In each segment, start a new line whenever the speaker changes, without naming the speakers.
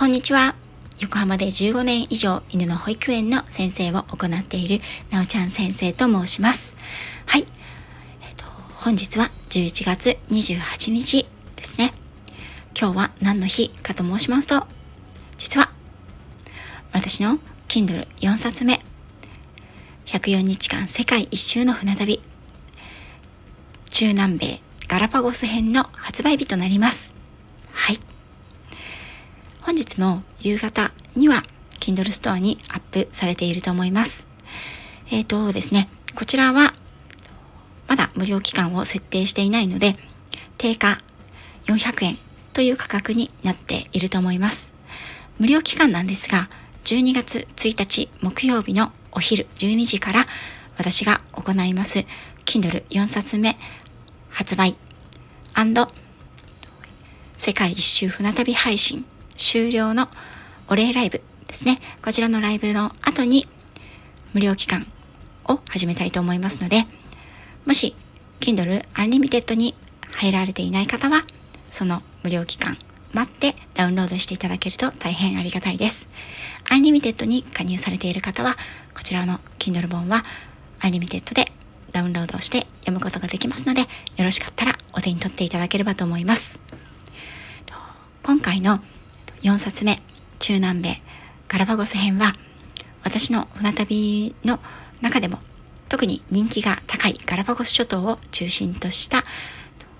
こんにちは。横浜で15年以上犬の保育園の先生を行っているなおちゃん先生と申します。はい。えっ、と、本日は11月28日ですね。今日は何の日かと申しますと、実は私の Kindle4 冊目、104日間世界一周の船旅、中南米ガラパゴス編の発売日となります。はい。本日の夕方には Kindle ストアにアップされていると思います。えっ、ー、とですね、こちらはまだ無料期間を設定していないので、定価400円という価格になっていると思います。無料期間なんですが、12月1日木曜日のお昼12時から私が行います Kindle4 冊目発売世界一周船旅配信終了のお礼ライブですね。こちらのライブの後に無料期間を始めたいと思いますので、もし Kindle Unlimited に入られていない方は、その無料期間待ってダウンロードしていただけると大変ありがたいです。Unlimited に加入されている方は、こちらの Kindle 本は Unlimited でダウンロードして読むことができますので、よろしかったらお手に取っていただければと思います。今回の4冊目中南米ガラパゴス編は私の船旅の中でも特に人気が高いガラパゴス諸島を中心とした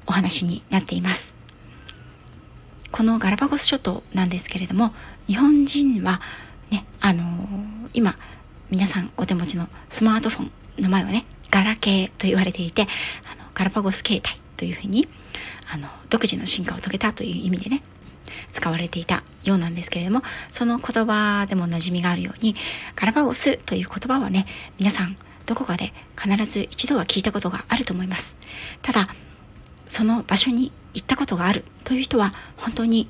お話になっています。このガラパゴス諸島なんですけれども日本人はねあのー、今皆さんお手持ちのスマートフォンの前はねガラケーと言われていてあのガラパゴス形態というふうにあの独自の進化を遂げたという意味でね使われていたようなんですけれども、その言葉でも馴染みがあるように、ガラパゴスという言葉はね、皆さんどこかで必ず一度は聞いたことがあると思います。ただ、その場所に行ったことがあるという人は本当に、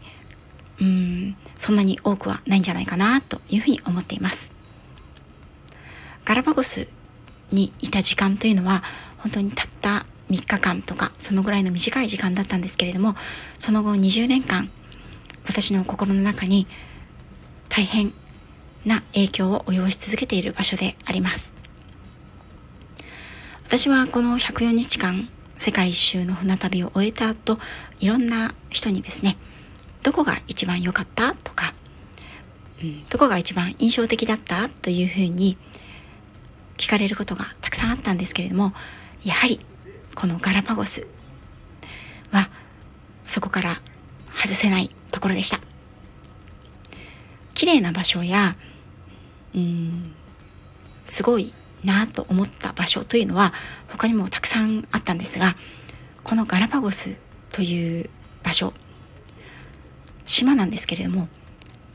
うん、そんなに多くはないんじゃないかなというふうに思っています。ガラパゴスにいた時間というのは本当にたった3日間とかそのぐらいの短い時間だったんですけれどもその後20年間私の心の中に大変な影響を及ぼし続けている場所であります。私はこの104日間世界一周の船旅を終えた後、いろんな人にですね、どこが一番良かったとか、うん、どこが一番印象的だったというふうに聞かれることがたくさんあったんですけれども、やはりこのガラパゴスはそこから外せないところでした。綺麗な場所やうんすごいなと思った場所というのは他にもたくさんあったんですがこのガラパゴスという場所島なんですけれども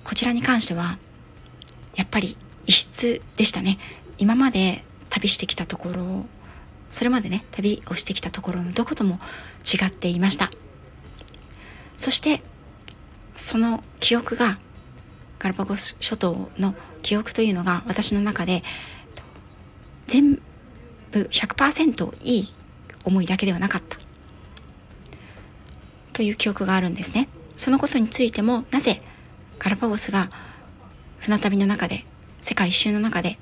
こちらに関してはやっぱり異質でしたね。今まで旅してきたところそれまでね旅をしてきたところのどことも違っていました。そしてその記憶がガラパゴス諸島の記憶というのが私の中で全部100%いい思いだけではなかった。という記憶があるんですね。そのことについてもなぜガラパゴスが船旅の中で世界一周の中で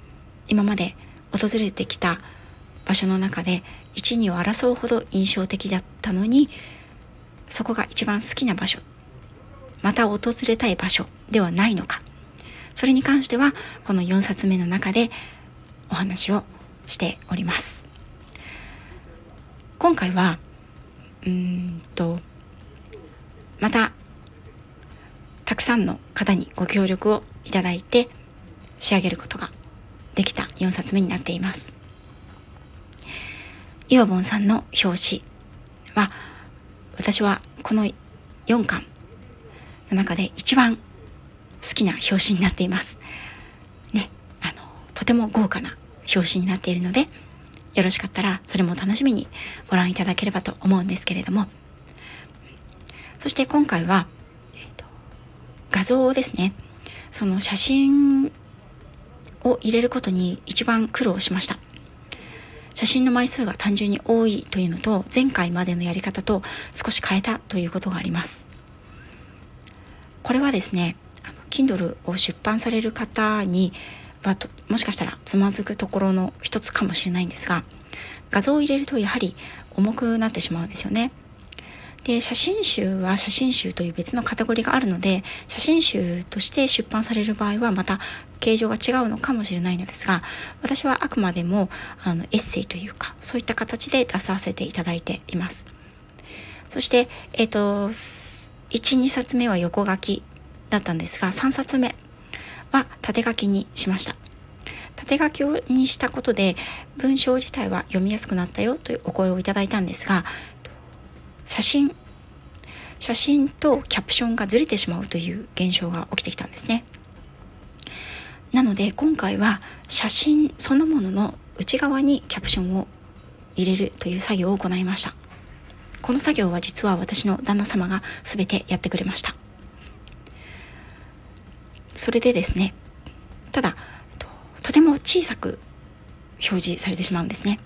今まで訪れてきた場所の中で一二を争うほど印象的だったのにそこが一番好きな場所また訪れたい場所ではないのか。それに関してはこの4冊目の中でお話をしております。今回はうんとまたたくさんの方にご協力をいただいて仕上げることができた4冊目になっています。イワボンさんの表紙は私はこの4巻の中で一番好きな表紙になっています。ね、あの、とても豪華な表紙になっているので、よろしかったらそれも楽しみにご覧いただければと思うんですけれども、そして今回は、えーと、画像ですね。その写真を入れることに一番苦労しました。写真の枚数が単純に多いというのと前回までのやり方と少し変えたということがありますこれはですね Kindle を出版される方にはもしかしたらつまずくところの一つかもしれないんですが画像を入れるとやはり重くなってしまうんですよね。で写真集は写真集という別のカテゴリーがあるので写真集として出版される場合はまた形状が違うのかもしれないのですが私はあくまでもあのエッセイというかそういった形で出させていただいていますそしてえっ、ー、と12冊目は横書きだったんですが3冊目は縦書きにしました。縦書きにしたことで文章自体は読みやすくなったよというお声をいただいたんですが写真写真とキャプションがずれてしまうという現象が起きてきたんですね。なので今回は写真そのものの内側にキャプションを入れるという作業を行いました。この作業は実は私の旦那様が全てやってくれました。それでですねただとても小さく表示されてしまうんですね。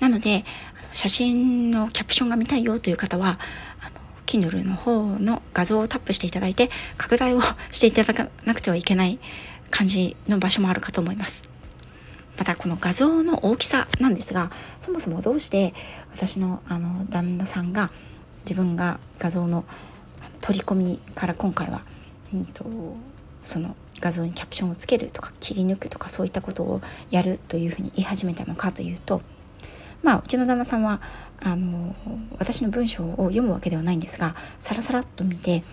なので写真のキャプションが見たいよという方はあの Kindle の方の画像をタップしていただいて拡大をしていただかなくてはいけない感じの場所もあるかと思います。またこの画像の大きさなんですがそもそもどうして私のあの旦那さんが自分が画像の取り込みから今回は、うんと、その画像にキャプションをつけるとか切り抜くとかそういったことをやるというふうに言い始めたのかというとまあうちの旦那さんはあの私の文章を読むわけではないんですがさらさらっと見て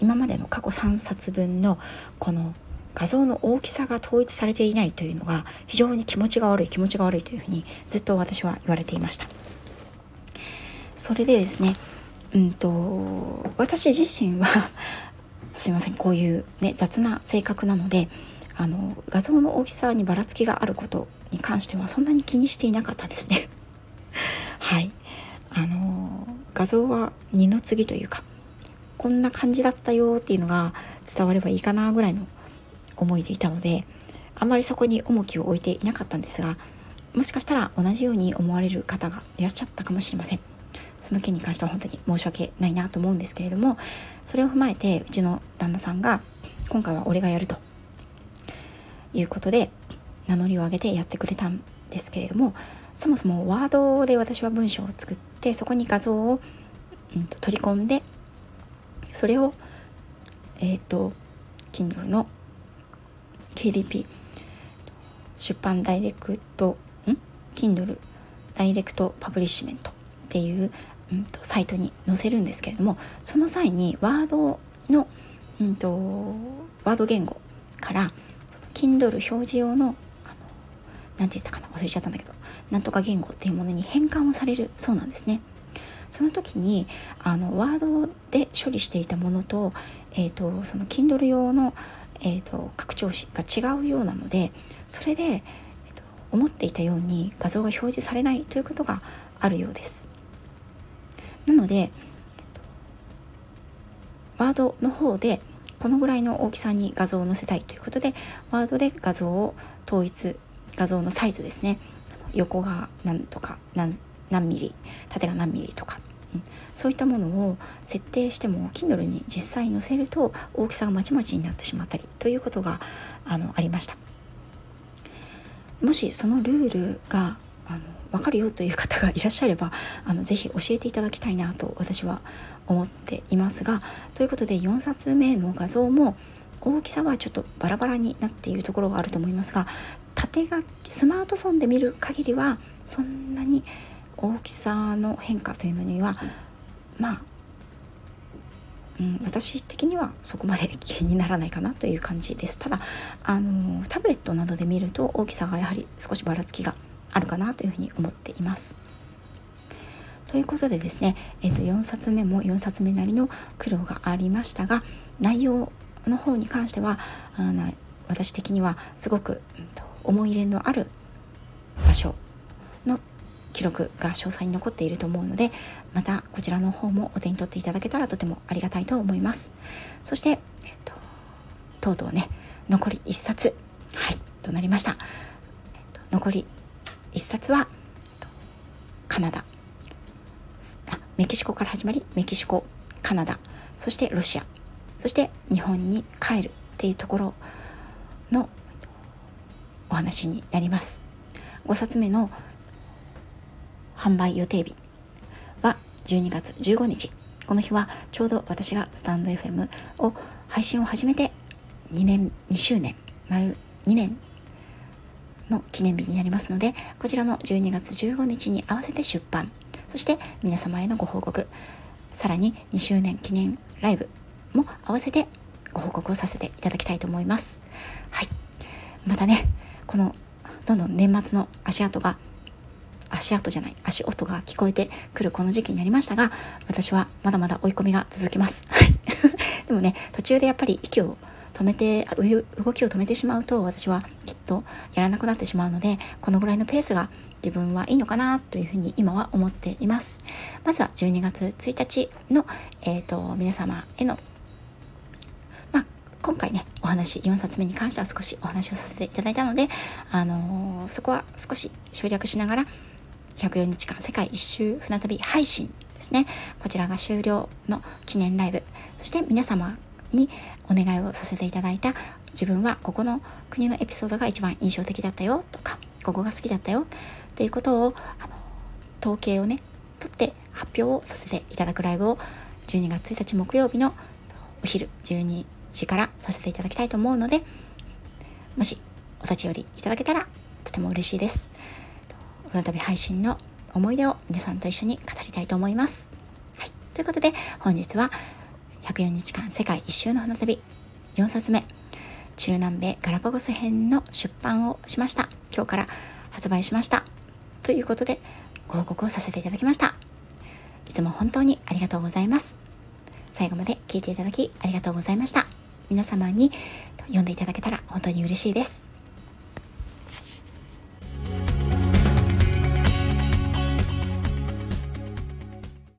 今までの過去3冊分のこの画像の大きさが統一されていないというのが非常に気持ちが悪い気持ちが悪いというふうにずっと私は言われていました。それでですねうんと私自身は すいませんこういうね雑な性格なのであの画像の大きさにばらつきがあることに関してはそんなに気にしていなかったですね。はい。あの画像は二の次というかこんな感じだったよっていうのが伝わればいいかなぐらいの思いでいたのであんまりそこに重きを置いていなかったんですがもしかしたら同じように思われる方がいらっしゃったかもしれません。その件に関しては本当に申し訳ないなと思うんですけれどもそれを踏まえてうちの旦那さんが今回は俺がやるということで名乗りを上げてやってくれたんですけれどもそもそもワードで私は文章を作ってそこに画像を、うん、と取り込んでそれをえっ、ー、と Kindle の KDP 出版ダイレクトん？Kindle ダイレクトパブリッシメントっていう、うんと、サイトに載せるんですけれどもその際にワードの、うんと、ワード言語から Kindle 表示用の何て言ったかな忘れちゃったんだけどなんとか言語っていうものに変換をされるそうなんですね。その時にあのワードで処理していたものと,、えーと、その Kindle 用の、えーと、拡張子が違うようなのでそれで、えーと思っていたように画像が表示されないということがあるようです。なのでワードの方でこのぐらいの大きさに画像を載せたいということでワードで画像を統一画像のサイズですね。横が何とか何何ミリ縦が何ミリとか、うん、そういったものを設定しても Kindle に実際載せると大きさがまちまちになってしまったりということがあのありました。もしそのルールがあの分かるよという方がいらっしゃればあのぜひ教えていただきたいなと私は思っていますがということで4冊目の画像も大きさはちょっとバラバラになっているところがあると思いますが縦書きスマートフォンで見る限りはそんなに大きさの変化というのにはまあ、うん、私的にはそこまで気にならないかなという感じです。ただあのタブレットなどで見ると大きさがやはり少しばらつきがあるかなというふうに思っています。ということでですね、えー、と4冊目も4冊目なりの苦労がありましたが内容の方に関してはあの私的にはすごく、うん、思い入れのある場所の記録が詳細に残っていると思うのでまたこちらの方もお手に取っていただけたらとてもありがたいと思いますそして、えっと、とうとうね残り1冊はいとなりました、えっと、残り1冊はカナダ。メキシコから始まりメキシコカナダ。そしてロシア。そして日本に帰るっていうところのお話になります。5冊目の販売予定日は12月15日。この日はちょうど私がスタンド FM を配信を始めて2年2周年。丸2年の記念日になりますのでこちらの12月15日に合わせて出版。そして皆様へのご報告。さらに2周年記念ライブも合わせてご報告をさせていただきたいと思います。はい。またねこのどんどん年末の足跡が足跡じゃない足音が聞こえてくるこの時期になりましたが私はまだまだ追い込みが続きます。はい。でもね途中でやっぱり息を止めて動きを止めてしまうと私はきっとやらなくなってしまうのでこのぐらいのペースが自分はいいのかなというふうに今は思っています。まずは12月1日の、えーと、皆様へのまあ今回ねお話4冊目に関しては少しお話をさせていただいたので、あのー、そこは少し省略しながら104日間世界一周船旅配信ですね。こちらが終了の記念ライブ。そして皆様にお願いをさせていただいた自分はここの国のエピソードが一番印象的だったよとかここが好きだったよっていうことをあの統計をね取って発表をさせていただくライブを12月1日木曜日のお昼12時からさせていただきたいと思うのでもしお立ち寄りいただけたらとても嬉しいです。船旅配信の思い出を皆さんと一緒に語りたいと思います。はい、ということで本日は104日間世界一周の船旅。4冊目。中南米ガラパゴス編の出版をしました。今日から発売しました。ということでご報告をさせていただきました。いつも本当にありがとうございます。最後まで聞いていただきありがとうございました。皆様に読んでいただけたら本当に嬉しいです。